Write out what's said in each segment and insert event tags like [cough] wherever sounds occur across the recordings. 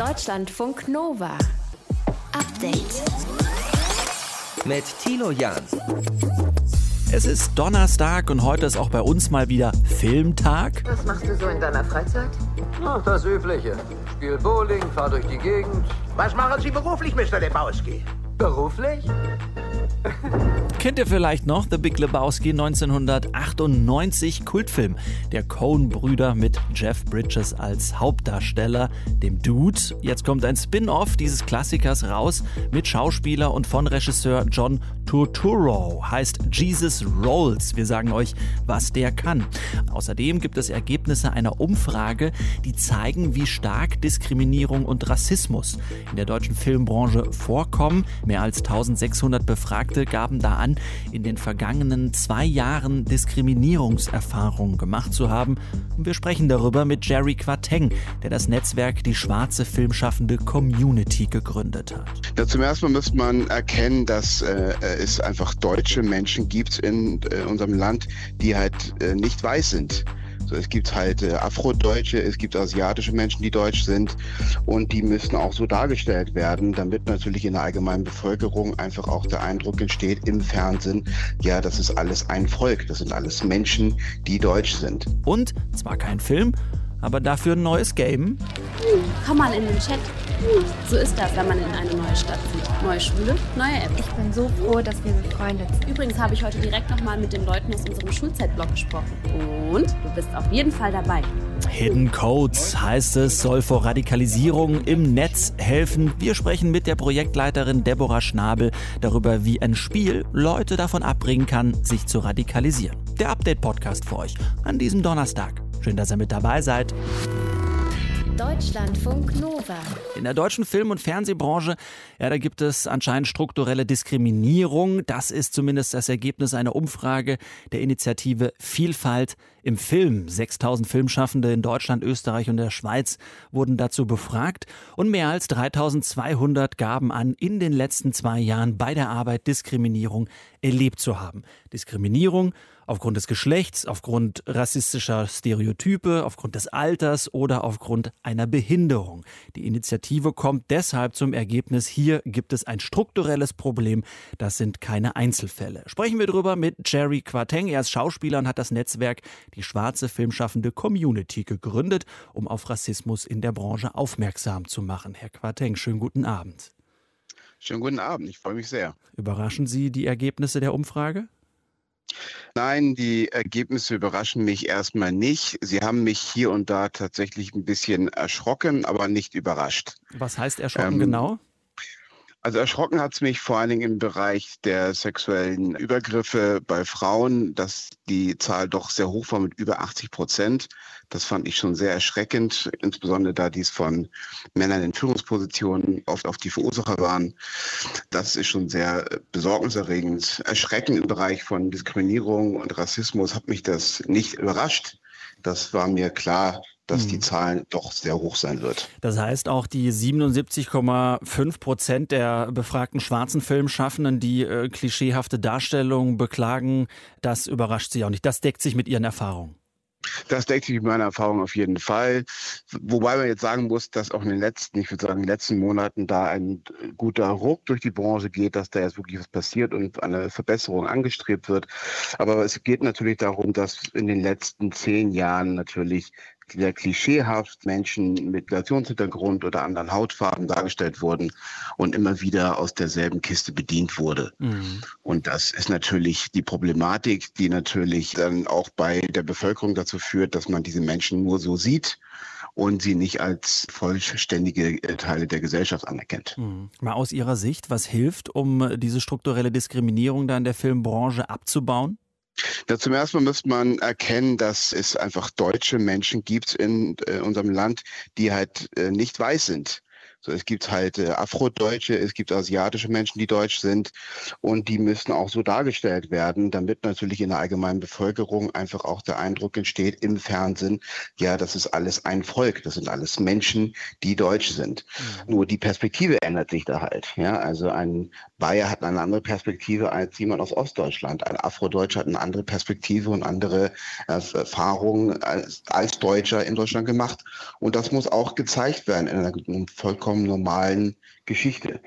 Deutschlandfunk Nova. Update. Mit Tilo Jan. Es ist Donnerstag und heute ist auch bei uns mal wieder Filmtag. Was machst du so in deiner Freizeit? Ach, das Übliche. Spiel Bowling, fahr durch die Gegend. Was machen Sie beruflich, Mr. Lebowski? Beruflich? [laughs] Kennt ihr vielleicht noch The Big Lebowski 1998 Kultfilm der Coen-Brüder mit Jeff Bridges als Hauptdarsteller, dem Dude. Jetzt kommt ein Spin-off dieses Klassikers raus mit Schauspieler und von Regisseur John Turturro. Heißt Jesus Rolls. Wir sagen euch, was der kann. Außerdem gibt es Ergebnisse einer Umfrage, die zeigen, wie stark Diskriminierung und Rassismus in der deutschen Filmbranche vorkommen. Mehr als 1600 Befragte gaben da an, in den vergangenen zwei Jahren Diskriminierungserfahrungen gemacht zu haben. Und wir sprechen darüber mit Jerry Quateng, der das Netzwerk Die Schwarze Filmschaffende Community gegründet hat. Ja, zum ersten Mal müsste man erkennen, dass äh, es einfach deutsche Menschen gibt in äh, unserem Land, die halt äh, nicht weiß sind. So, es gibt halt äh, Afrodeutsche, es gibt asiatische Menschen, die deutsch sind und die müssen auch so dargestellt werden, damit natürlich in der allgemeinen Bevölkerung einfach auch der Eindruck entsteht im Fernsehen, ja, das ist alles ein Volk, das sind alles Menschen, die deutsch sind. Und zwar kein Film, aber dafür ein neues Game. Komm mal in den Chat. So ist das, wenn man in eine neue Stadt zieht. Neue Schule, neue App. Ich bin so froh, dass wir befreundet sind. Übrigens habe ich heute direkt nochmal mit den Leuten aus unserem Schulzeitblog gesprochen. Und du bist auf jeden Fall dabei. Hidden Codes heißt es, soll vor Radikalisierung im Netz helfen. Wir sprechen mit der Projektleiterin Deborah Schnabel darüber, wie ein Spiel Leute davon abbringen kann, sich zu radikalisieren. Der Update-Podcast für euch an diesem Donnerstag. Schön, dass ihr mit dabei seid. Deutschlandfunk Nova. In der deutschen Film- und Fernsehbranche, ja, da gibt es anscheinend strukturelle Diskriminierung. Das ist zumindest das Ergebnis einer Umfrage der Initiative Vielfalt im Film. 6000 Filmschaffende in Deutschland, Österreich und der Schweiz wurden dazu befragt und mehr als 3200 gaben an, in den letzten zwei Jahren bei der Arbeit Diskriminierung erlebt zu haben. Diskriminierung aufgrund des Geschlechts, aufgrund rassistischer Stereotype, aufgrund des Alters oder aufgrund einer Behinderung. Die Initiative kommt deshalb zum Ergebnis, hier gibt es ein strukturelles Problem, das sind keine Einzelfälle. Sprechen wir darüber mit Jerry Quateng. Er ist Schauspieler und hat das Netzwerk die schwarze filmschaffende Community gegründet, um auf Rassismus in der Branche aufmerksam zu machen. Herr Quateng, schönen guten Abend. Schönen guten Abend, ich freue mich sehr. Überraschen Sie die Ergebnisse der Umfrage? Nein, die Ergebnisse überraschen mich erstmal nicht. Sie haben mich hier und da tatsächlich ein bisschen erschrocken, aber nicht überrascht. Was heißt erschrocken ähm, genau? Also erschrocken hat es mich vor allen Dingen im Bereich der sexuellen Übergriffe bei Frauen, dass die Zahl doch sehr hoch war mit über 80 Prozent. Das fand ich schon sehr erschreckend, insbesondere da dies von Männern in Führungspositionen oft auf die Verursacher waren. Das ist schon sehr besorgniserregend. Erschreckend im Bereich von Diskriminierung und Rassismus hat mich das nicht überrascht. Das war mir klar, dass die hm. Zahlen doch sehr hoch sein wird. Das heißt, auch die 77,5 Prozent der befragten schwarzen Filmschaffenden, die äh, klischeehafte Darstellungen beklagen, das überrascht Sie auch nicht. Das deckt sich mit Ihren Erfahrungen. Das deckt sich mit meiner Erfahrung auf jeden Fall. Wobei man jetzt sagen muss, dass auch in den letzten, ich würde sagen, in den letzten Monaten da ein guter Ruck durch die Branche geht, dass da jetzt wirklich was passiert und eine Verbesserung angestrebt wird. Aber es geht natürlich darum, dass in den letzten zehn Jahren natürlich sehr klischeehaft Menschen mit Migrationshintergrund oder anderen Hautfarben dargestellt wurden und immer wieder aus derselben Kiste bedient wurde. Mhm. Und das ist natürlich die Problematik, die natürlich dann auch bei der Bevölkerung dazu führt, dass man diese Menschen nur so sieht und sie nicht als vollständige Teile der Gesellschaft anerkennt. Mhm. Mal aus Ihrer Sicht, was hilft, um diese strukturelle Diskriminierung da in der Filmbranche abzubauen? Ja, zum ersten Mal müsste man erkennen, dass es einfach deutsche Menschen gibt in äh, unserem Land, die halt äh, nicht weiß sind. So, es gibt halt äh, Afrodeutsche, es gibt asiatische Menschen, die deutsch sind und die müssen auch so dargestellt werden, damit natürlich in der allgemeinen Bevölkerung einfach auch der Eindruck entsteht im Fernsehen, ja, das ist alles ein Volk, das sind alles Menschen, die deutsch sind. Mhm. Nur die Perspektive ändert sich da halt. Ja, also ein Bayer hat eine andere Perspektive als jemand aus Ostdeutschland. Ein Afrodeutscher hat eine andere Perspektive und andere äh, Erfahrungen als, als Deutscher in Deutschland gemacht. Und das muss auch gezeigt werden in einer vollkommen normalen Geschichte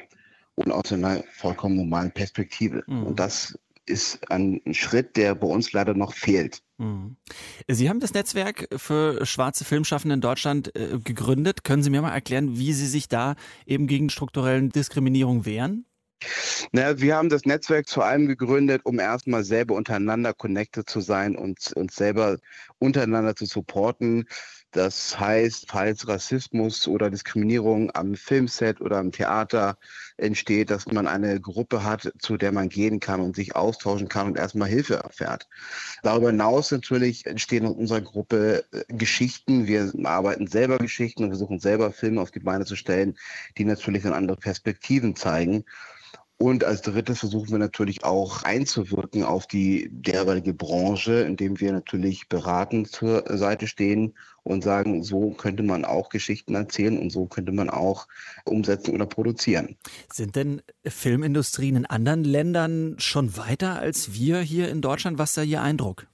und aus einer vollkommen normalen Perspektive. Mhm. Und das ist ein Schritt, der bei uns leider noch fehlt. Mhm. Sie haben das Netzwerk für schwarze Filmschaffende in Deutschland äh, gegründet. Können Sie mir mal erklären, wie Sie sich da eben gegen strukturellen Diskriminierung wehren? Na, wir haben das Netzwerk zu allem gegründet, um erstmal selber untereinander connected zu sein und uns selber untereinander zu supporten. Das heißt, falls Rassismus oder Diskriminierung am Filmset oder am Theater entsteht, dass man eine Gruppe hat, zu der man gehen kann und sich austauschen kann und erstmal Hilfe erfährt. Darüber hinaus natürlich entstehen in unserer Gruppe äh, Geschichten. Wir arbeiten selber Geschichten und versuchen selber Filme auf die Beine zu stellen, die natürlich dann andere Perspektiven zeigen. Und als drittes versuchen wir natürlich auch einzuwirken auf die derzeitige Branche, indem wir natürlich beratend zur Seite stehen und sagen, so könnte man auch Geschichten erzählen und so könnte man auch umsetzen oder produzieren. Sind denn Filmindustrien in anderen Ländern schon weiter als wir hier in Deutschland? Was ist da Ihr Eindruck?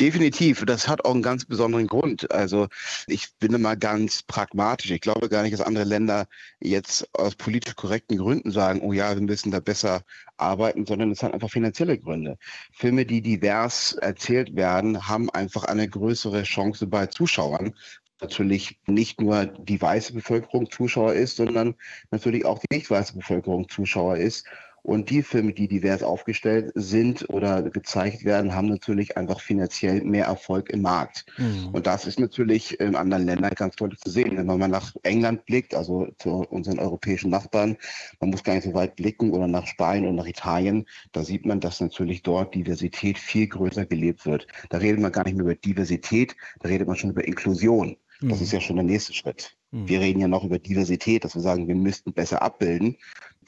Definitiv. Das hat auch einen ganz besonderen Grund. Also ich bin immer ganz pragmatisch. Ich glaube gar nicht, dass andere Länder jetzt aus politisch korrekten Gründen sagen, oh ja, wir müssen da besser arbeiten, sondern es hat einfach finanzielle Gründe. Filme, die divers erzählt werden, haben einfach eine größere Chance bei Zuschauern, natürlich nicht nur die weiße Bevölkerung Zuschauer ist, sondern natürlich auch die nicht weiße Bevölkerung Zuschauer ist. Und die Filme, die divers aufgestellt sind oder gezeigt werden, haben natürlich einfach finanziell mehr Erfolg im Markt. Mhm. Und das ist natürlich in anderen Ländern ganz deutlich zu sehen. Wenn man mal nach England blickt, also zu unseren europäischen Nachbarn, man muss gar nicht so weit blicken oder nach Spanien oder nach Italien, da sieht man, dass natürlich dort Diversität viel größer gelebt wird. Da redet man gar nicht mehr über Diversität, da redet man schon über Inklusion. Das mhm. ist ja schon der nächste Schritt. Mhm. Wir reden ja noch über Diversität, dass wir sagen, wir müssten besser abbilden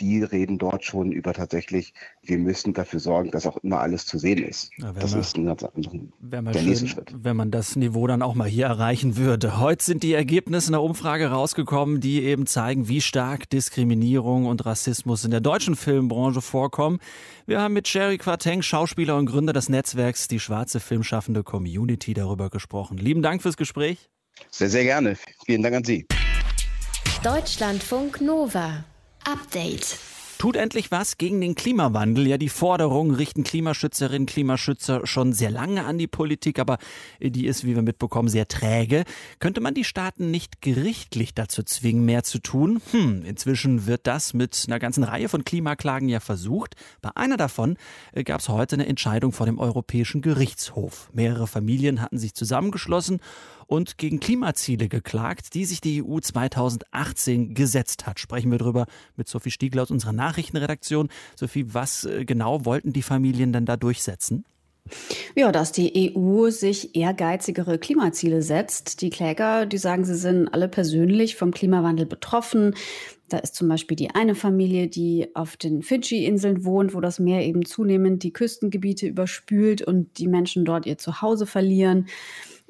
die reden dort schon über tatsächlich, wir müssen dafür sorgen, dass auch immer alles zu sehen ist. Ja, das mal, ist ein ganz der schön, nächste Schritt. Wenn man das Niveau dann auch mal hier erreichen würde. Heute sind die Ergebnisse einer Umfrage rausgekommen, die eben zeigen, wie stark Diskriminierung und Rassismus in der deutschen Filmbranche vorkommen. Wir haben mit Sherry Quateng, Schauspieler und Gründer des Netzwerks Die Schwarze Filmschaffende Community darüber gesprochen. Lieben Dank fürs Gespräch. Sehr, sehr gerne. Vielen Dank an Sie. Deutschlandfunk Nova. Update. Tut endlich was gegen den Klimawandel. Ja, die Forderung richten Klimaschützerinnen, Klimaschützer schon sehr lange an die Politik, aber die ist, wie wir mitbekommen, sehr träge. Könnte man die Staaten nicht gerichtlich dazu zwingen, mehr zu tun? Hm, inzwischen wird das mit einer ganzen Reihe von Klimaklagen ja versucht. Bei einer davon äh, gab es heute eine Entscheidung vor dem Europäischen Gerichtshof. Mehrere Familien hatten sich zusammengeschlossen und gegen Klimaziele geklagt, die sich die EU 2018 gesetzt hat. Sprechen wir darüber mit Sophie Stiegler aus unserer Nachrichtenredaktion. Sophie, was äh, genau wollten die Familien denn da durchsetzen? Ja, dass die EU sich ehrgeizigere Klimaziele setzt. Die Kläger, die sagen, sie sind alle persönlich vom Klimawandel betroffen. Da ist zum Beispiel die eine Familie, die auf den Fidschi-Inseln wohnt, wo das Meer eben zunehmend die Küstengebiete überspült und die Menschen dort ihr Zuhause verlieren.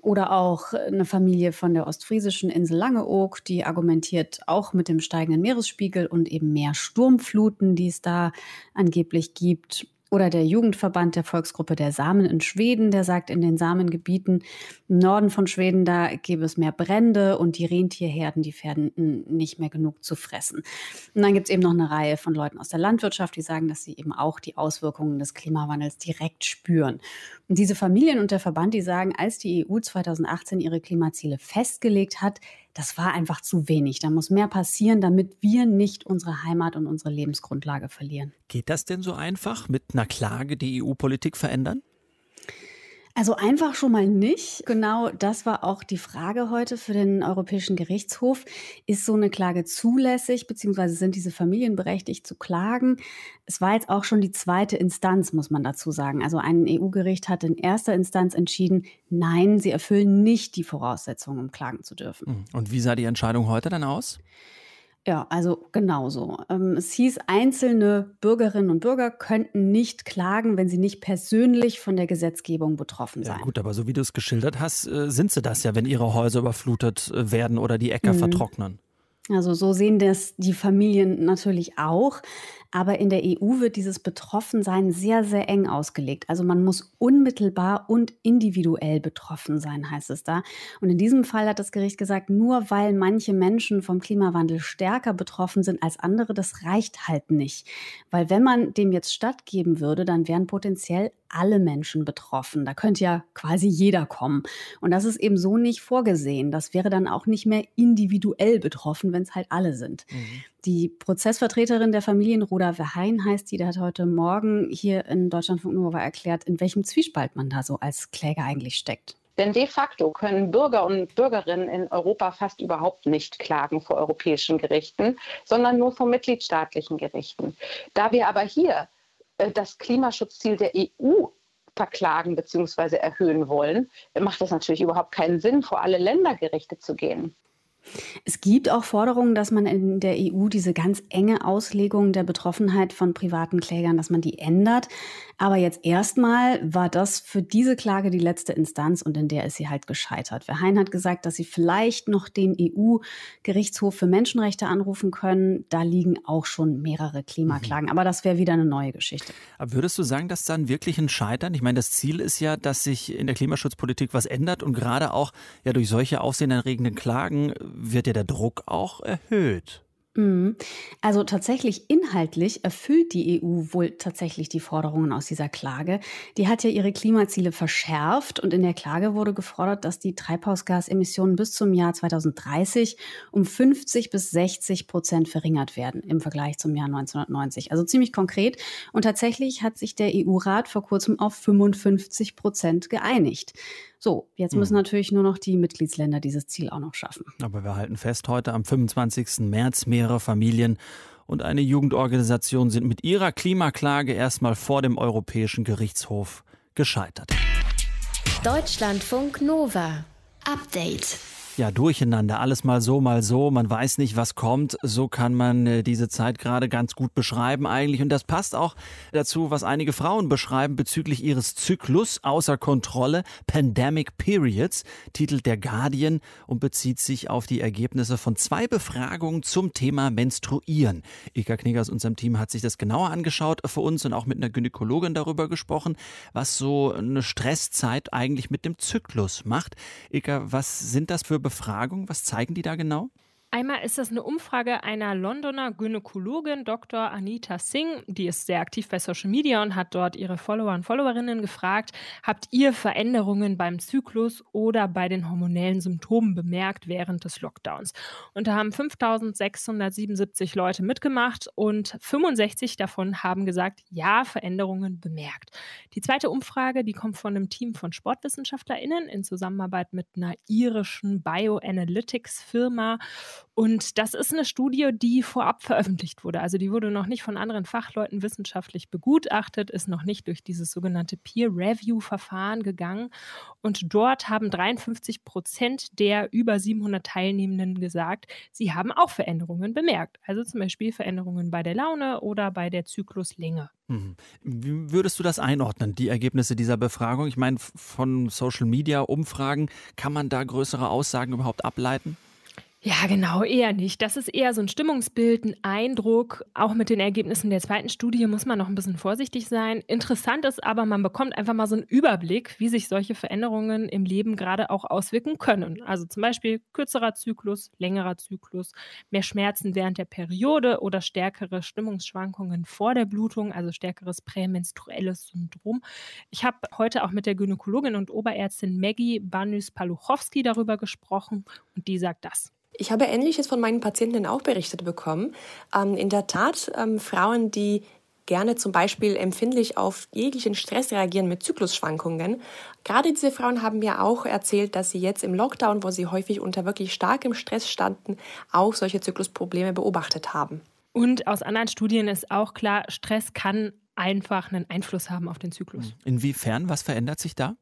Oder auch eine Familie von der ostfriesischen Insel Langeoog, die argumentiert auch mit dem steigenden Meeresspiegel und eben mehr Sturmfluten, die es da angeblich gibt. Oder der Jugendverband der Volksgruppe der Samen in Schweden, der sagt, in den Samengebieten im Norden von Schweden, da gäbe es mehr Brände und die Rentierherden, die werden nicht mehr genug zu fressen. Und dann gibt es eben noch eine Reihe von Leuten aus der Landwirtschaft, die sagen, dass sie eben auch die Auswirkungen des Klimawandels direkt spüren. Und diese Familien und der Verband, die sagen, als die EU 2018 ihre Klimaziele festgelegt hat, das war einfach zu wenig. Da muss mehr passieren, damit wir nicht unsere Heimat und unsere Lebensgrundlage verlieren. Geht das denn so einfach mit einer Klage die EU-Politik verändern? Also einfach schon mal nicht. Genau das war auch die Frage heute für den Europäischen Gerichtshof. Ist so eine Klage zulässig, beziehungsweise sind diese Familien berechtigt zu klagen? Es war jetzt auch schon die zweite Instanz, muss man dazu sagen. Also ein EU-Gericht hat in erster Instanz entschieden, nein, sie erfüllen nicht die Voraussetzungen, um klagen zu dürfen. Und wie sah die Entscheidung heute dann aus? Ja, also genauso. Ähm, es hieß, einzelne Bürgerinnen und Bürger könnten nicht klagen, wenn sie nicht persönlich von der Gesetzgebung betroffen seien. Ja, gut, aber so wie du es geschildert hast, äh, sind sie das ja, wenn ihre Häuser überflutet äh, werden oder die Äcker mhm. vertrocknen. Also so sehen das die Familien natürlich auch. Aber in der EU wird dieses Betroffensein sehr, sehr eng ausgelegt. Also man muss unmittelbar und individuell betroffen sein, heißt es da. Und in diesem Fall hat das Gericht gesagt, nur weil manche Menschen vom Klimawandel stärker betroffen sind als andere, das reicht halt nicht. Weil wenn man dem jetzt stattgeben würde, dann wären potenziell alle Menschen betroffen. Da könnte ja quasi jeder kommen. Und das ist eben so nicht vorgesehen. Das wäre dann auch nicht mehr individuell betroffen, wenn es halt alle sind. Mhm. Die Prozessvertreterin der Familien, Roda Verheyen heißt die, der hat heute Morgen hier in Deutschlandfunk Nova erklärt, in welchem Zwiespalt man da so als Kläger eigentlich steckt. Denn de facto können Bürger und Bürgerinnen in Europa fast überhaupt nicht klagen vor europäischen Gerichten, sondern nur vor mitgliedstaatlichen Gerichten. Da wir aber hier das Klimaschutzziel der EU verklagen bzw. erhöhen wollen, macht es natürlich überhaupt keinen Sinn, vor alle Ländergerichte zu gehen. Es gibt auch Forderungen, dass man in der EU diese ganz enge Auslegung der Betroffenheit von privaten Klägern, dass man die ändert. Aber jetzt erstmal war das für diese Klage die letzte Instanz und in der ist sie halt gescheitert. Verheyen hat gesagt, dass sie vielleicht noch den EU-Gerichtshof für Menschenrechte anrufen können. Da liegen auch schon mehrere Klimaklagen. Mhm. Aber das wäre wieder eine neue Geschichte. Aber würdest du sagen, dass dann wirklich ein Scheitern? Ich meine, das Ziel ist ja, dass sich in der Klimaschutzpolitik was ändert und gerade auch ja durch solche aufsehenerregenden Klagen wird ja der Druck auch erhöht. Mhm. Also tatsächlich inhaltlich erfüllt die EU wohl tatsächlich die Forderungen aus dieser Klage. Die hat ja ihre Klimaziele verschärft und in der Klage wurde gefordert, dass die Treibhausgasemissionen bis zum Jahr 2030 um 50 bis 60 Prozent verringert werden im Vergleich zum Jahr 1990. Also ziemlich konkret. Und tatsächlich hat sich der EU-Rat vor kurzem auf 55 Prozent geeinigt. So, jetzt müssen mhm. natürlich nur noch die Mitgliedsländer dieses Ziel auch noch schaffen. Aber wir halten fest, heute am 25. März mehrere Familien und eine Jugendorganisation sind mit ihrer Klimaklage erstmal vor dem Europäischen Gerichtshof gescheitert. Deutschlandfunk Nova. Update ja, durcheinander, alles mal so, mal so, man weiß nicht, was kommt. So kann man äh, diese Zeit gerade ganz gut beschreiben eigentlich. Und das passt auch dazu, was einige Frauen beschreiben bezüglich ihres Zyklus außer Kontrolle, Pandemic Periods, titelt der Guardian und bezieht sich auf die Ergebnisse von zwei Befragungen zum Thema Menstruieren. Ika Knieger aus unserem Team hat sich das genauer angeschaut für uns und auch mit einer Gynäkologin darüber gesprochen, was so eine Stresszeit eigentlich mit dem Zyklus macht. Ika, was sind das für Befragungen? Befragung? Was zeigen die da genau? Einmal ist das eine Umfrage einer Londoner Gynäkologin, Dr. Anita Singh. Die ist sehr aktiv bei Social Media und hat dort ihre Follower und Followerinnen gefragt, habt ihr Veränderungen beim Zyklus oder bei den hormonellen Symptomen bemerkt während des Lockdowns? Und da haben 5677 Leute mitgemacht und 65 davon haben gesagt, ja, Veränderungen bemerkt. Die zweite Umfrage, die kommt von einem Team von SportwissenschaftlerInnen in Zusammenarbeit mit einer irischen Bioanalytics-Firma. Und das ist eine Studie, die vorab veröffentlicht wurde. Also die wurde noch nicht von anderen Fachleuten wissenschaftlich begutachtet, ist noch nicht durch dieses sogenannte Peer-Review-Verfahren gegangen. Und dort haben 53 Prozent der über 700 Teilnehmenden gesagt, sie haben auch Veränderungen bemerkt. Also zum Beispiel Veränderungen bei der Laune oder bei der Zykluslänge. Mhm. Wie würdest du das einordnen, die Ergebnisse dieser Befragung? Ich meine, von Social-Media-Umfragen, kann man da größere Aussagen überhaupt ableiten? Ja, genau, eher nicht. Das ist eher so ein Stimmungsbild, ein Eindruck. Auch mit den Ergebnissen der zweiten Studie muss man noch ein bisschen vorsichtig sein. Interessant ist aber, man bekommt einfach mal so einen Überblick, wie sich solche Veränderungen im Leben gerade auch auswirken können. Also zum Beispiel kürzerer Zyklus, längerer Zyklus, mehr Schmerzen während der Periode oder stärkere Stimmungsschwankungen vor der Blutung, also stärkeres prämenstruelles Syndrom. Ich habe heute auch mit der Gynäkologin und Oberärztin Maggie Banys-Paluchowski darüber gesprochen und die sagt das. Ich habe Ähnliches von meinen Patienten auch berichtet bekommen. Ähm, in der Tat, ähm, Frauen, die gerne zum Beispiel empfindlich auf jeglichen Stress reagieren mit Zyklusschwankungen. Gerade diese Frauen haben mir auch erzählt, dass sie jetzt im Lockdown, wo sie häufig unter wirklich starkem Stress standen, auch solche Zyklusprobleme beobachtet haben. Und aus anderen Studien ist auch klar, Stress kann einfach einen Einfluss haben auf den Zyklus. Inwiefern? Was verändert sich da?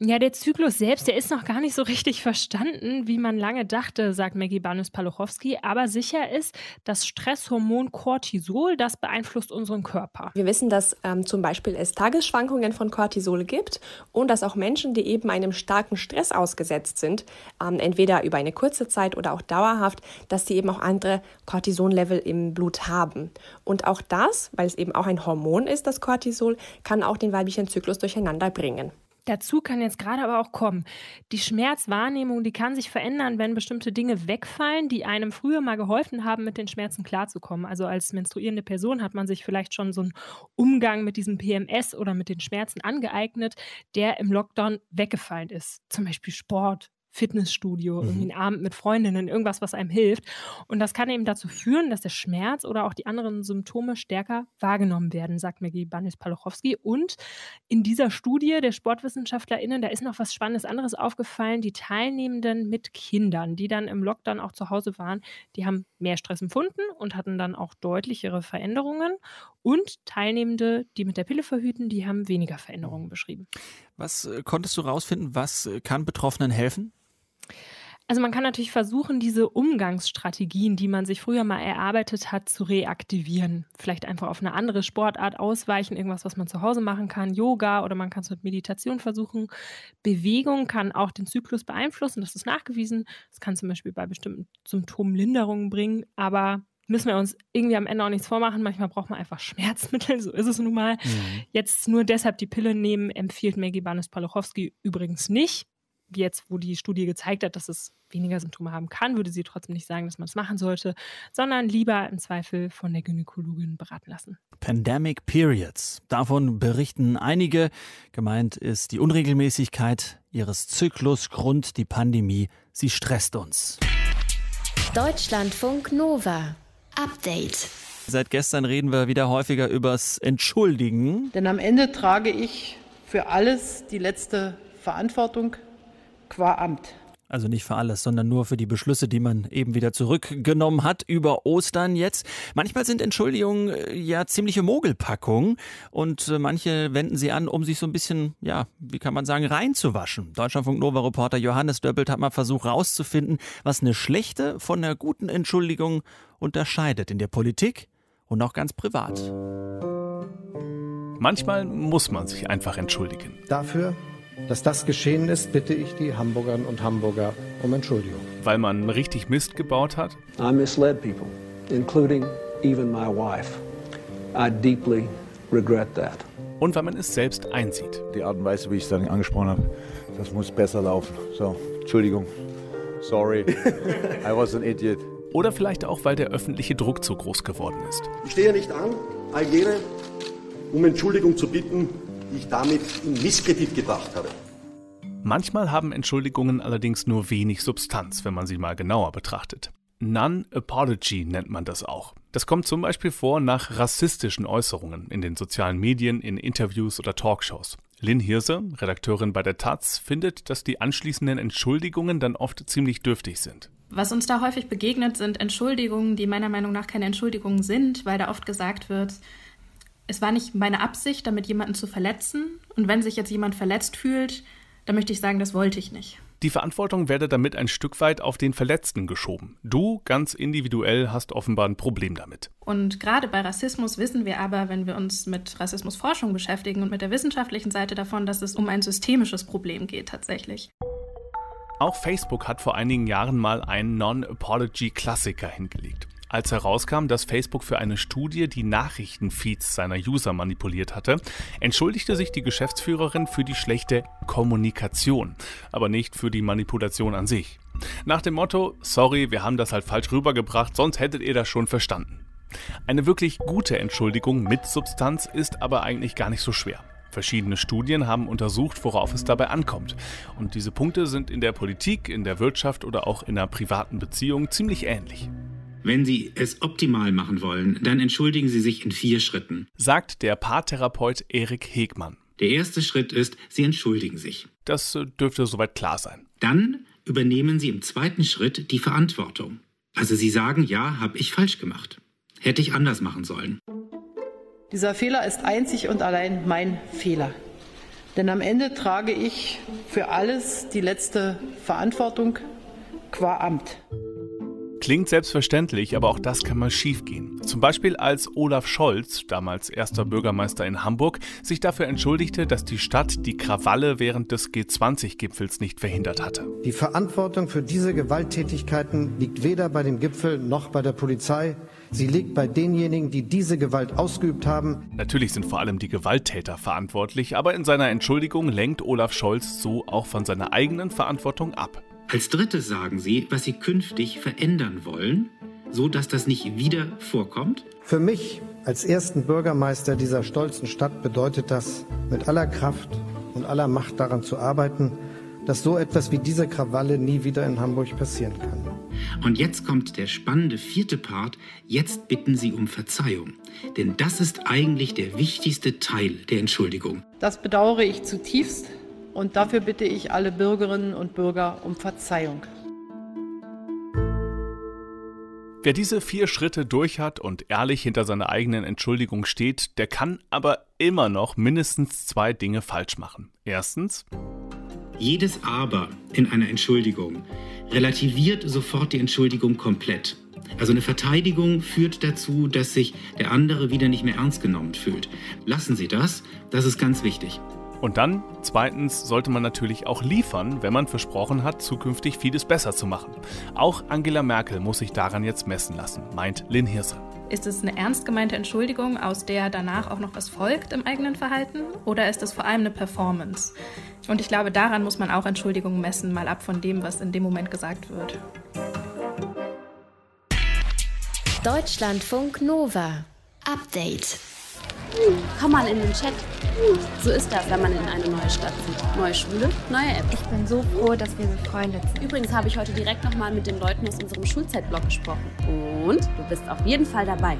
Ja, der Zyklus selbst, der ist noch gar nicht so richtig verstanden, wie man lange dachte, sagt Maggie Banus-Paluchowski. Aber sicher ist, das Stresshormon Cortisol, das beeinflusst unseren Körper. Wir wissen, dass ähm, zum Beispiel es Tagesschwankungen von Cortisol gibt und dass auch Menschen, die eben einem starken Stress ausgesetzt sind, ähm, entweder über eine kurze Zeit oder auch dauerhaft, dass sie eben auch andere Cortisonlevel im Blut haben. Und auch das, weil es eben auch ein Hormon ist, das Cortisol, kann auch den weiblichen Zyklus durcheinander bringen. Dazu kann jetzt gerade aber auch kommen, die Schmerzwahrnehmung, die kann sich verändern, wenn bestimmte Dinge wegfallen, die einem früher mal geholfen haben, mit den Schmerzen klarzukommen. Also als menstruierende Person hat man sich vielleicht schon so einen Umgang mit diesem PMS oder mit den Schmerzen angeeignet, der im Lockdown weggefallen ist. Zum Beispiel Sport, Fitnessstudio, mhm. irgendwie einen Abend mit Freundinnen, irgendwas, was einem hilft. Und das kann eben dazu führen, dass der Schmerz oder auch die anderen Symptome stärker wahrgenommen werden, sagt Maggie Banis-Palochowski. Und in dieser Studie der SportwissenschaftlerInnen, da ist noch was Spannendes anderes aufgefallen. Die Teilnehmenden mit Kindern, die dann im Lockdown auch zu Hause waren, die haben mehr Stress empfunden und hatten dann auch deutlichere Veränderungen. Und Teilnehmende, die mit der Pille verhüten, die haben weniger Veränderungen beschrieben. Was äh, konntest du rausfinden? Was äh, kann Betroffenen helfen? Also man kann natürlich versuchen, diese Umgangsstrategien, die man sich früher mal erarbeitet hat, zu reaktivieren. Vielleicht einfach auf eine andere Sportart ausweichen, irgendwas, was man zu Hause machen kann, Yoga oder man kann es mit Meditation versuchen. Bewegung kann auch den Zyklus beeinflussen, das ist nachgewiesen. Das kann zum Beispiel bei bestimmten Symptomen Linderungen bringen, aber müssen wir uns irgendwie am Ende auch nichts vormachen. Manchmal braucht man einfach Schmerzmittel, so ist es nun mal. Mhm. Jetzt nur deshalb die Pille nehmen, empfiehlt Maggie Banes-Paluchowski übrigens nicht jetzt, wo die Studie gezeigt hat, dass es weniger Symptome haben kann, würde sie trotzdem nicht sagen, dass man es machen sollte, sondern lieber im Zweifel von der Gynäkologin beraten lassen. Pandemic Periods. Davon berichten einige. Gemeint ist die Unregelmäßigkeit ihres Zyklus, Grund die Pandemie. Sie stresst uns. Deutschlandfunk Nova. Update. Seit gestern reden wir wieder häufiger übers Entschuldigen. Denn am Ende trage ich für alles die letzte Verantwortung qua Amt. Also nicht für alles, sondern nur für die Beschlüsse, die man eben wieder zurückgenommen hat über Ostern jetzt. Manchmal sind Entschuldigungen äh, ja ziemliche Mogelpackungen und äh, manche wenden sie an, um sich so ein bisschen, ja, wie kann man sagen, reinzuwaschen. Deutschlandfunk Nova Reporter Johannes Döppelt hat mal versucht herauszufinden, was eine schlechte von einer guten Entschuldigung unterscheidet in der Politik und auch ganz privat. Manchmal muss man sich einfach entschuldigen. Dafür dass das geschehen ist, bitte ich die Hamburgerinnen und Hamburger um Entschuldigung. Weil man richtig Mist gebaut hat? I misled people, including even my wife. I deeply regret that. Und weil man es selbst einsieht. Die Art und Weise, wie ich es dann angesprochen habe, das muss besser laufen. So, Entschuldigung. Sorry. I was an idiot. Oder vielleicht auch, weil der öffentliche Druck zu groß geworden ist. Ich stehe nicht an, all jene, um Entschuldigung zu bitten, die ich damit in Misskredit gebracht habe. Manchmal haben Entschuldigungen allerdings nur wenig Substanz, wenn man sie mal genauer betrachtet. Non-Apology nennt man das auch. Das kommt zum Beispiel vor nach rassistischen Äußerungen in den sozialen Medien, in Interviews oder Talkshows. Lynn Hirse, Redakteurin bei der Taz, findet, dass die anschließenden Entschuldigungen dann oft ziemlich dürftig sind. Was uns da häufig begegnet, sind Entschuldigungen, die meiner Meinung nach keine Entschuldigungen sind, weil da oft gesagt wird, es war nicht meine Absicht, damit jemanden zu verletzen. Und wenn sich jetzt jemand verletzt fühlt, dann möchte ich sagen, das wollte ich nicht. Die Verantwortung werde damit ein Stück weit auf den Verletzten geschoben. Du ganz individuell hast offenbar ein Problem damit. Und gerade bei Rassismus wissen wir aber, wenn wir uns mit Rassismusforschung beschäftigen und mit der wissenschaftlichen Seite davon, dass es um ein systemisches Problem geht tatsächlich. Auch Facebook hat vor einigen Jahren mal einen Non-Apology-Klassiker hingelegt. Als herauskam, dass Facebook für eine Studie die Nachrichtenfeeds seiner User manipuliert hatte, entschuldigte sich die Geschäftsführerin für die schlechte Kommunikation, aber nicht für die Manipulation an sich. Nach dem Motto, sorry, wir haben das halt falsch rübergebracht, sonst hättet ihr das schon verstanden. Eine wirklich gute Entschuldigung mit Substanz ist aber eigentlich gar nicht so schwer. Verschiedene Studien haben untersucht, worauf es dabei ankommt. Und diese Punkte sind in der Politik, in der Wirtschaft oder auch in einer privaten Beziehung ziemlich ähnlich. Wenn Sie es optimal machen wollen, dann entschuldigen Sie sich in vier Schritten, sagt der Paartherapeut Erik Hegmann. Der erste Schritt ist, Sie entschuldigen sich. Das äh, dürfte soweit klar sein. Dann übernehmen Sie im zweiten Schritt die Verantwortung. Also Sie sagen, ja, habe ich falsch gemacht. Hätte ich anders machen sollen. Dieser Fehler ist einzig und allein mein Fehler. Denn am Ende trage ich für alles die letzte Verantwortung qua Amt. Klingt selbstverständlich, aber auch das kann mal schiefgehen. Zum Beispiel als Olaf Scholz, damals erster Bürgermeister in Hamburg, sich dafür entschuldigte, dass die Stadt die Krawalle während des G20-Gipfels nicht verhindert hatte. Die Verantwortung für diese Gewalttätigkeiten liegt weder bei dem Gipfel noch bei der Polizei. Sie liegt bei denjenigen, die diese Gewalt ausgeübt haben. Natürlich sind vor allem die Gewalttäter verantwortlich, aber in seiner Entschuldigung lenkt Olaf Scholz so auch von seiner eigenen Verantwortung ab. Als drittes sagen sie, was sie künftig verändern wollen, so dass das nicht wieder vorkommt. Für mich als ersten Bürgermeister dieser stolzen Stadt bedeutet das, mit aller Kraft und aller Macht daran zu arbeiten, dass so etwas wie diese Krawalle nie wieder in Hamburg passieren kann. Und jetzt kommt der spannende vierte Part. Jetzt bitten Sie um Verzeihung. Denn das ist eigentlich der wichtigste Teil der Entschuldigung. Das bedauere ich zutiefst und dafür bitte ich alle Bürgerinnen und Bürger um Verzeihung. Wer diese vier Schritte durch hat und ehrlich hinter seiner eigenen Entschuldigung steht, der kann aber immer noch mindestens zwei Dinge falsch machen. Erstens. Jedes Aber in einer Entschuldigung relativiert sofort die Entschuldigung komplett. Also eine Verteidigung führt dazu, dass sich der andere wieder nicht mehr ernst genommen fühlt. Lassen Sie das, das ist ganz wichtig. Und dann, zweitens, sollte man natürlich auch liefern, wenn man versprochen hat, zukünftig vieles besser zu machen. Auch Angela Merkel muss sich daran jetzt messen lassen, meint Lynn Hirse. Ist es eine ernst gemeinte Entschuldigung, aus der danach auch noch was folgt im eigenen Verhalten? Oder ist es vor allem eine Performance? Und ich glaube, daran muss man auch Entschuldigungen messen, mal ab von dem, was in dem Moment gesagt wird. Deutschlandfunk Nova. Update. Komm mal in den Chat. So ist das, wenn man in eine neue Stadt zieht. Neue Schule, neue App. Ich bin so froh, dass wir befreundet sind. Übrigens habe ich heute direkt nochmal mit den Leuten aus unserem Schulzeitblog gesprochen. Und du bist auf jeden Fall dabei.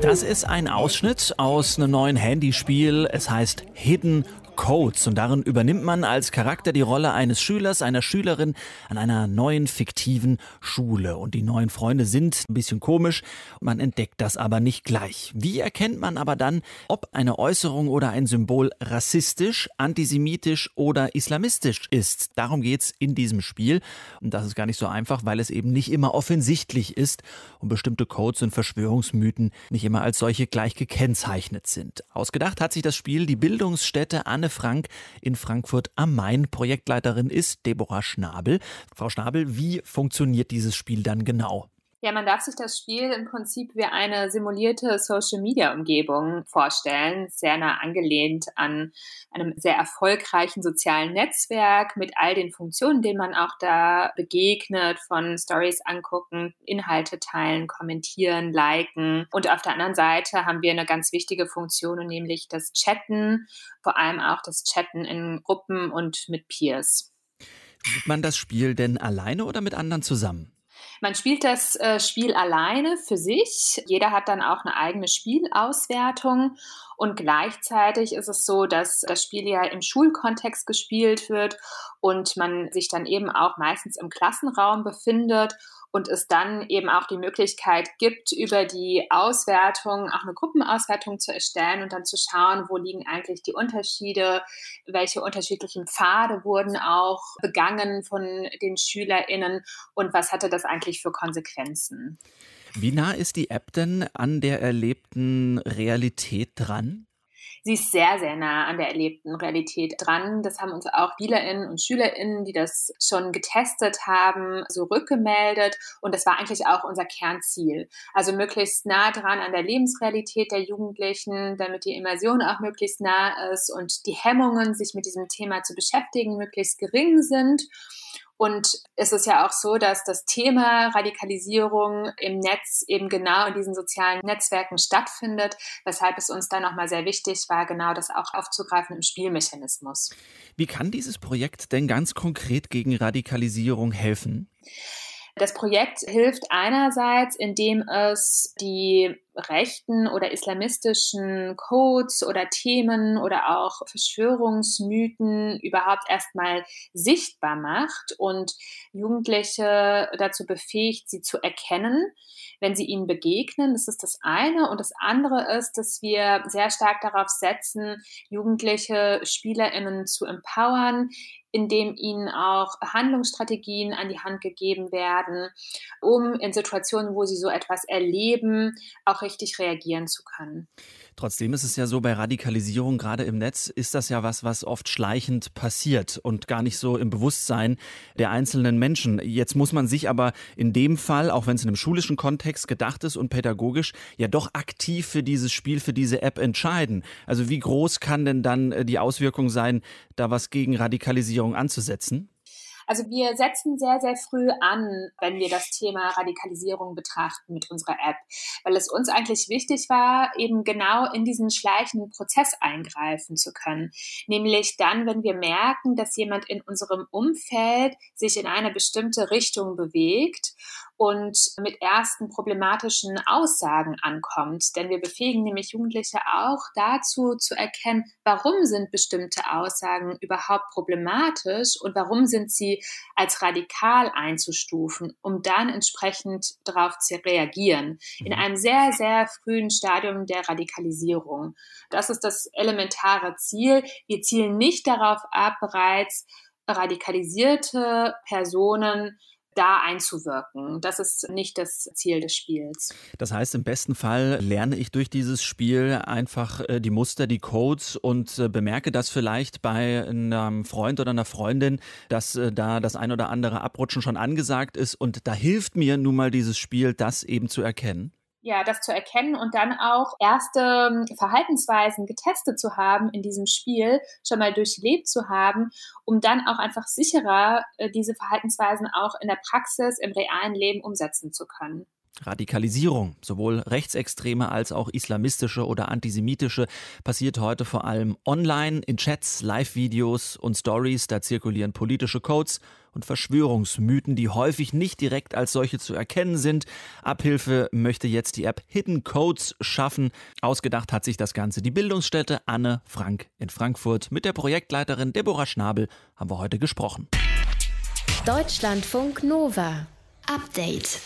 Das ist ein Ausschnitt aus einem neuen Handyspiel. Es heißt Hidden Codes und darin übernimmt man als Charakter die Rolle eines Schülers, einer Schülerin an einer neuen fiktiven Schule. Und die neuen Freunde sind ein bisschen komisch, man entdeckt das aber nicht gleich. Wie erkennt man aber dann, ob eine Äußerung oder ein Symbol rassistisch, antisemitisch oder islamistisch ist? Darum geht's in diesem Spiel. Und das ist gar nicht so einfach, weil es eben nicht immer offensichtlich ist und bestimmte Codes und Verschwörungsmythen nicht immer als solche gleich gekennzeichnet sind. Ausgedacht hat sich das Spiel die Bildungsstätte Anne Frank in Frankfurt am Main. Projektleiterin ist Deborah Schnabel. Frau Schnabel, wie funktioniert dieses Spiel dann genau? Ja, man darf sich das Spiel im Prinzip wie eine simulierte Social-Media-Umgebung vorstellen, sehr nah angelehnt an einem sehr erfolgreichen sozialen Netzwerk mit all den Funktionen, denen man auch da begegnet, von Stories angucken, Inhalte teilen, kommentieren, liken. Und auf der anderen Seite haben wir eine ganz wichtige Funktion, nämlich das Chatten, vor allem auch das Chatten in Gruppen und mit Peers. Sieht man das Spiel denn alleine oder mit anderen zusammen? Man spielt das äh, Spiel alleine für sich. Jeder hat dann auch eine eigene Spielauswertung. Und gleichzeitig ist es so, dass das Spiel ja im Schulkontext gespielt wird und man sich dann eben auch meistens im Klassenraum befindet und es dann eben auch die Möglichkeit gibt, über die Auswertung auch eine Gruppenauswertung zu erstellen und dann zu schauen, wo liegen eigentlich die Unterschiede, welche unterschiedlichen Pfade wurden auch begangen von den SchülerInnen und was hatte das eigentlich für Konsequenzen. Wie nah ist die App denn an der erlebten Realität dran? Sie ist sehr, sehr nah an der erlebten Realität dran. Das haben uns auch SpielerInnen und SchülerInnen, die das schon getestet haben, so rückgemeldet. Und das war eigentlich auch unser Kernziel. Also möglichst nah dran an der Lebensrealität der Jugendlichen, damit die Immersion auch möglichst nah ist und die Hemmungen, sich mit diesem Thema zu beschäftigen, möglichst gering sind. Und es ist ja auch so, dass das Thema Radikalisierung im Netz eben genau in diesen sozialen Netzwerken stattfindet, weshalb es uns dann nochmal sehr wichtig war, genau das auch aufzugreifen im Spielmechanismus. Wie kann dieses Projekt denn ganz konkret gegen Radikalisierung helfen? Das Projekt hilft einerseits, indem es die rechten oder islamistischen Codes oder Themen oder auch Verschwörungsmythen überhaupt erstmal sichtbar macht und Jugendliche dazu befähigt, sie zu erkennen, wenn sie ihnen begegnen. Das ist das eine. Und das andere ist, dass wir sehr stark darauf setzen, jugendliche SpielerInnen zu empowern, indem ihnen auch Handlungsstrategien an die Hand gegeben werden, um in Situationen, wo sie so etwas erleben, auch richtig reagieren zu können. Trotzdem ist es ja so, bei Radikalisierung, gerade im Netz, ist das ja was, was oft schleichend passiert und gar nicht so im Bewusstsein der einzelnen Menschen. Jetzt muss man sich aber in dem Fall, auch wenn es in einem schulischen Kontext gedacht ist und pädagogisch, ja doch aktiv für dieses Spiel, für diese App entscheiden. Also wie groß kann denn dann äh, die Auswirkung sein, da was gegen Radikalisierung anzusetzen? Also wir setzen sehr, sehr früh an, wenn wir das Thema Radikalisierung betrachten mit unserer App, weil es uns eigentlich wichtig war, eben genau in diesen schleichenden Prozess eingreifen zu können. Nämlich dann, wenn wir merken, dass jemand in unserem Umfeld sich in eine bestimmte Richtung bewegt und mit ersten problematischen Aussagen ankommt. Denn wir befähigen nämlich Jugendliche auch dazu zu erkennen, warum sind bestimmte Aussagen überhaupt problematisch und warum sind sie als radikal einzustufen, um dann entsprechend darauf zu reagieren. In mhm. einem sehr, sehr frühen Stadium der Radikalisierung. Das ist das elementare Ziel. Wir zielen nicht darauf ab, bereits radikalisierte Personen da einzuwirken. Das ist nicht das Ziel des Spiels. Das heißt, im besten Fall lerne ich durch dieses Spiel einfach äh, die Muster, die Codes und äh, bemerke das vielleicht bei einem Freund oder einer Freundin, dass äh, da das ein oder andere Abrutschen schon angesagt ist und da hilft mir nun mal dieses Spiel, das eben zu erkennen ja, das zu erkennen und dann auch erste ähm, Verhaltensweisen getestet zu haben in diesem Spiel, schon mal durchlebt zu haben, um dann auch einfach sicherer äh, diese Verhaltensweisen auch in der Praxis, im realen Leben umsetzen zu können. Radikalisierung, sowohl rechtsextreme als auch islamistische oder antisemitische, passiert heute vor allem online, in Chats, Live-Videos und Stories. Da zirkulieren politische Codes und Verschwörungsmythen, die häufig nicht direkt als solche zu erkennen sind. Abhilfe möchte jetzt die App Hidden Codes schaffen. Ausgedacht hat sich das Ganze die Bildungsstätte Anne Frank in Frankfurt. Mit der Projektleiterin Deborah Schnabel haben wir heute gesprochen. Deutschlandfunk Nova. Update.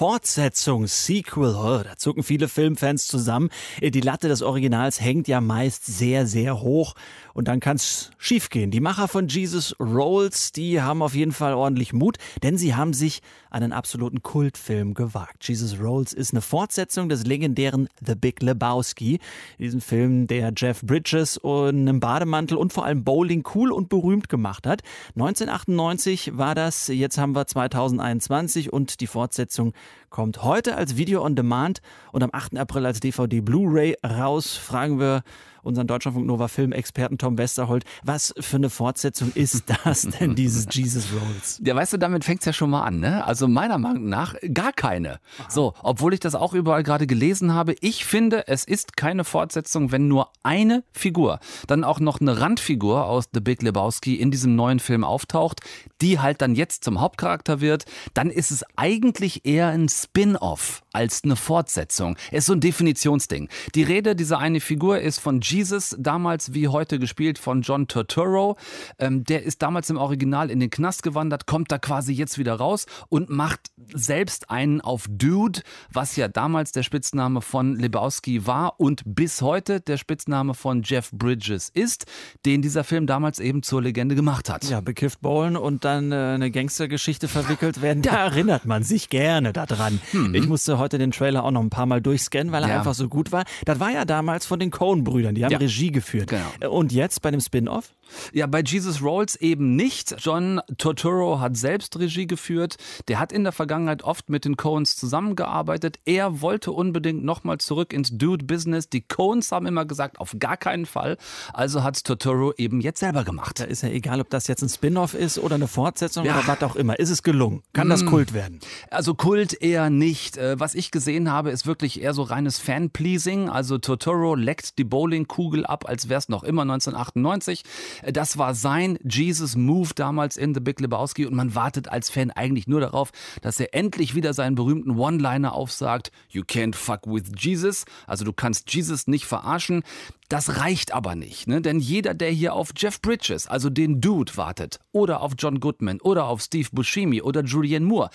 Fortsetzung, Sequel, oh, da zucken viele Filmfans zusammen. Die Latte des Originals hängt ja meist sehr, sehr hoch und dann kann es schiefgehen. Die Macher von Jesus Rolls, die haben auf jeden Fall ordentlich Mut, denn sie haben sich einen absoluten Kultfilm gewagt. Jesus Rolls ist eine Fortsetzung des legendären The Big Lebowski. Diesen Film, der Jeff Bridges in einem Bademantel und vor allem Bowling cool und berühmt gemacht hat. 1998 war das, jetzt haben wir 2021 und die Fortsetzung kommt heute als Video on Demand und am 8. April als DVD Blu-ray raus. Fragen wir unseren Deutschlandfunk Nova Filmexperten Tom Westerholt, was für eine Fortsetzung ist [laughs] das denn, dieses Jesus Rolls? Ja, weißt du, damit fängt es ja schon mal an, ne? Also meiner Meinung nach gar keine. Aha. So, obwohl ich das auch überall gerade gelesen habe, ich finde, es ist keine Fortsetzung, wenn nur eine Figur, dann auch noch eine Randfigur aus The Big Lebowski in diesem neuen Film auftaucht, die halt dann jetzt zum Hauptcharakter wird, dann ist es eigentlich eher ein Spin-off als eine Fortsetzung. Es ist so ein Definitionsding. Die Rede dieser eine Figur ist von Jesus, damals wie heute gespielt von John Turturro. Ähm, der ist damals im Original in den Knast gewandert, kommt da quasi jetzt wieder raus und macht selbst einen auf Dude, was ja damals der Spitzname von Lebowski war und bis heute der Spitzname von Jeff Bridges ist, den dieser Film damals eben zur Legende gemacht hat. Ja, bekifft bowlen und dann äh, eine Gangstergeschichte verwickelt werden, da erinnert man sich gerne daran. Hm. Ich musste heute den Trailer auch noch ein paar Mal durchscannen, weil er ja. einfach so gut war. Das war ja damals von den Coen-Brüdern, die haben ja. Regie geführt. Genau. Und jetzt bei dem Spin-off? Ja, bei Jesus Rolls eben nicht. John Turturro hat selbst Regie geführt. Der hat in der Vergangenheit oft mit den Coens zusammengearbeitet. Er wollte unbedingt nochmal zurück ins Dude-Business. Die Coens haben immer gesagt, auf gar keinen Fall. Also hat Turturro eben jetzt selber gemacht. Da ist ja egal, ob das jetzt ein Spin-off ist oder eine Fortsetzung ja. oder was auch immer. Ist es gelungen? Kann das mm. Kult werden? Also Kult eher nicht. Äh, was was ich gesehen habe, ist wirklich eher so reines Fan-Pleasing. Also Totoro leckt die Bowlingkugel ab, als wäre es noch immer 1998. Das war sein Jesus-Move damals in The Big Lebowski und man wartet als Fan eigentlich nur darauf, dass er endlich wieder seinen berühmten One-Liner aufsagt. You can't fuck with Jesus. Also du kannst Jesus nicht verarschen. Das reicht aber nicht, ne? denn jeder, der hier auf Jeff Bridges, also den Dude, wartet, oder auf John Goodman, oder auf Steve Buscemi oder Julianne Moore,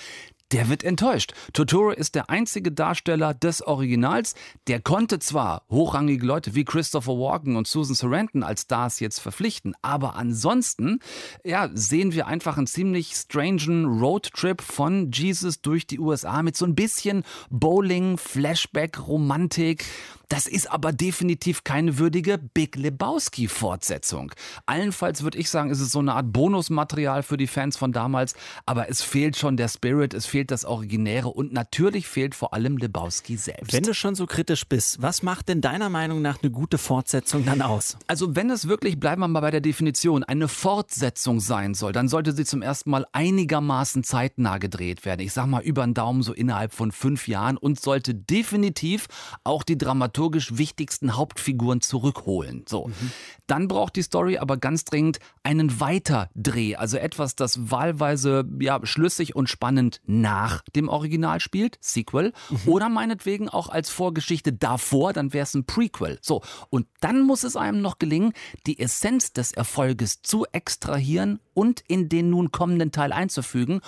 der wird enttäuscht. Totoro ist der einzige Darsteller des Originals. Der konnte zwar hochrangige Leute wie Christopher Walken und Susan Sarandon als Stars jetzt verpflichten, aber ansonsten ja, sehen wir einfach einen ziemlich strangen Roadtrip von Jesus durch die USA mit so ein bisschen Bowling, Flashback, Romantik. Das ist aber definitiv keine würdige Big Lebowski-Fortsetzung. Allenfalls würde ich sagen, ist es so eine Art Bonusmaterial für die Fans von damals, aber es fehlt schon der Spirit, es fehlt das Originäre und natürlich fehlt vor allem Lebowski selbst. Wenn du schon so kritisch bist, was macht denn deiner Meinung nach eine gute Fortsetzung dann aus? Also wenn es wirklich, bleiben wir mal bei der Definition, eine Fortsetzung sein soll, dann sollte sie zum ersten Mal einigermaßen zeitnah gedreht werden. Ich sag mal über den Daumen so innerhalb von fünf Jahren und sollte definitiv auch die Dramaturgie dramaturgisch wichtigsten Hauptfiguren zurückholen. So. Mhm. Dann braucht die Story aber ganz dringend einen Weiterdreh, also etwas, das wahlweise ja, schlüssig und spannend nach dem Original spielt, Sequel, mhm. oder meinetwegen auch als Vorgeschichte davor, dann wäre es ein Prequel. So, und dann muss es einem noch gelingen, die Essenz des Erfolges zu extrahieren und in den nun kommenden Teil einzufügen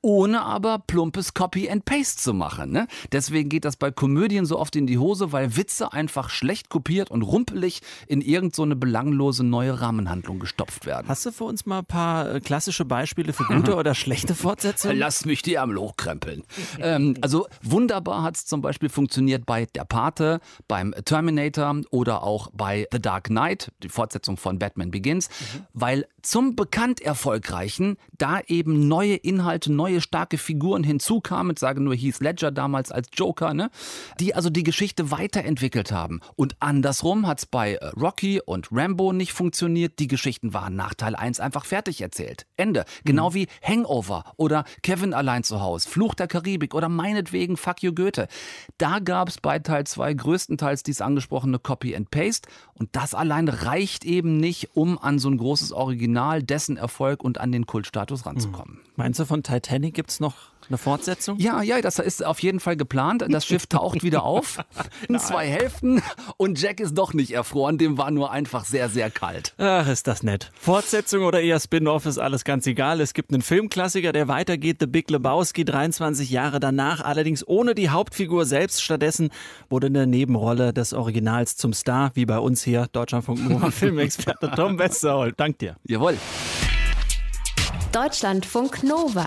ohne aber plumpes Copy and Paste zu machen. Ne? Deswegen geht das bei Komödien so oft in die Hose, weil Witze einfach schlecht kopiert und rumpelig in irgendeine so belanglose neue Rahmenhandlung gestopft werden. Hast du für uns mal ein paar äh, klassische Beispiele für gute oder schlechte Fortsetzungen? [laughs] Lass mich die am Loch krempeln. ähm, also wunderbar hat es zum Beispiel funktioniert bei Der Pate, beim Terminator oder auch bei The Dark Knight, die Fortsetzung von Batman Begins, mhm. weil zum bekannt erfolgreichen da eben neue Inhalte, neue neue starke Figuren hinzukamen, ich sage nur Heath Ledger damals als Joker, ne? die also die Geschichte weiterentwickelt haben. Und andersrum hat es bei äh, Rocky und Rambo nicht funktioniert. Die Geschichten waren nach Teil 1 einfach fertig erzählt. Ende. Genau mhm. wie Hangover oder Kevin allein zu Hause, Fluch der Karibik oder meinetwegen Fuck You Goethe. Da gab es bei Teil 2 größtenteils dies angesprochene Copy and Paste und das allein reicht eben nicht, um an so ein großes Original, dessen Erfolg und an den Kultstatus ranzukommen. Mhm. Meinst du von Titanic gibt es noch eine Fortsetzung? Ja, ja, das ist auf jeden Fall geplant. Das Schiff [laughs] taucht wieder auf in zwei Hälften und Jack ist doch nicht erfroren. Dem war nur einfach sehr, sehr kalt. Ach, ist das nett. Fortsetzung oder eher Spin-off ist alles ganz egal. Es gibt einen Filmklassiker, der weitergeht, The Big Lebowski, 23 Jahre danach, allerdings ohne die Hauptfigur selbst. Stattdessen wurde eine Nebenrolle des Originals zum Star, wie bei uns hier, Deutschlandfunk Nova [laughs] Filmexperte Tom Westerholt. Dank dir. Jawohl. Deutschlandfunk Nova.